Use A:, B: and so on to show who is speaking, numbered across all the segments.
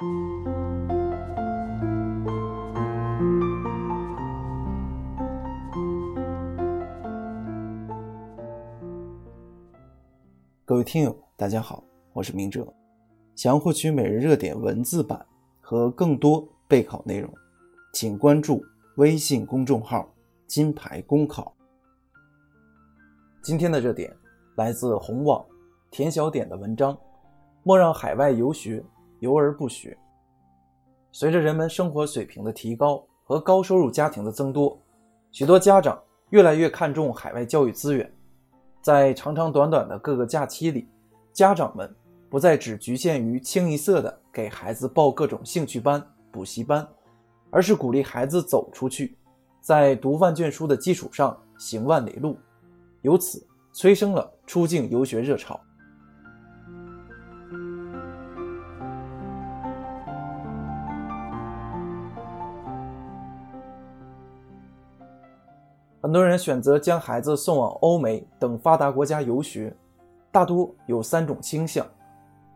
A: 各位听友，大家好，我是明哲。想要获取每日热点文字版和更多备考内容，请关注微信公众号“金牌公考”。今天的热点来自红网田小点的文章：莫让海外游学游而不学。随着人们生活水平的提高和高收入家庭的增多，许多家长越来越看重海外教育资源。在长长短短的各个假期里，家长们不再只局限于清一色的给孩子报各种兴趣班、补习班，而是鼓励孩子走出去，在读万卷书的基础上行万里路，由此催生了出境游学热潮。很多人选择将孩子送往欧美等发达国家游学，大多有三种倾向：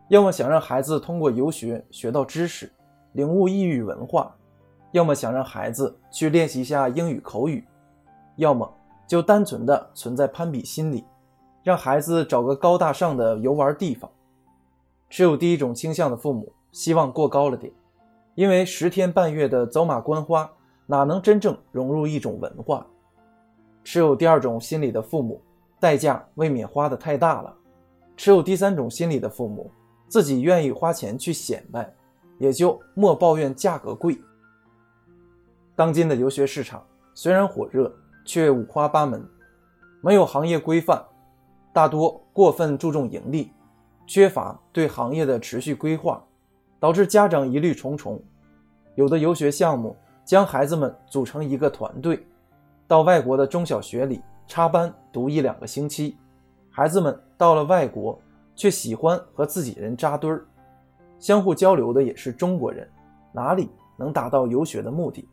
A: 要么想让孩子通过游学学到知识，领悟异域文化；要么想让孩子去练习一下英语口语；要么就单纯的存在攀比心理，让孩子找个高大上的游玩地方。持有第一种倾向的父母希望过高了点，因为十天半月的走马观花，哪能真正融入一种文化？持有第二种心理的父母，代价未免花的太大了；持有第三种心理的父母，自己愿意花钱去显摆，也就莫抱怨价格贵。当今的游学市场虽然火热，却五花八门，没有行业规范，大多过分注重盈利，缺乏对行业的持续规划，导致家长疑虑重重。有的游学项目将孩子们组成一个团队。到外国的中小学里插班读一两个星期，孩子们到了外国却喜欢和自己人扎堆儿，相互交流的也是中国人，哪里能达到游学的目的？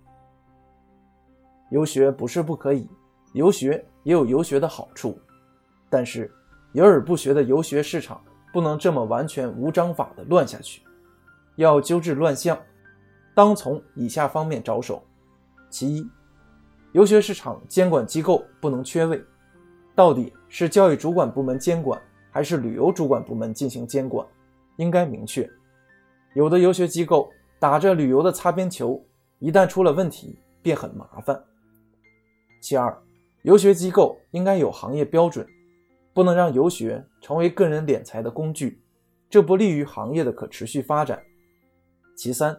A: 游学不是不可以，游学也有游学的好处，但是游而不学的游学市场不能这么完全无章法的乱下去，要纠治乱象，当从以下方面着手：其一。游学市场监管机构不能缺位，到底是教育主管部门监管，还是旅游主管部门进行监管？应该明确。有的游学机构打着旅游的擦边球，一旦出了问题便很麻烦。其二，游学机构应该有行业标准，不能让游学成为个人敛财的工具，这不利于行业的可持续发展。其三，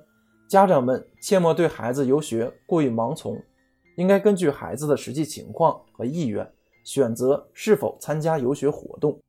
A: 家长们切莫对孩子游学过于盲从。应该根据孩子的实际情况和意愿，选择是否参加游学活动。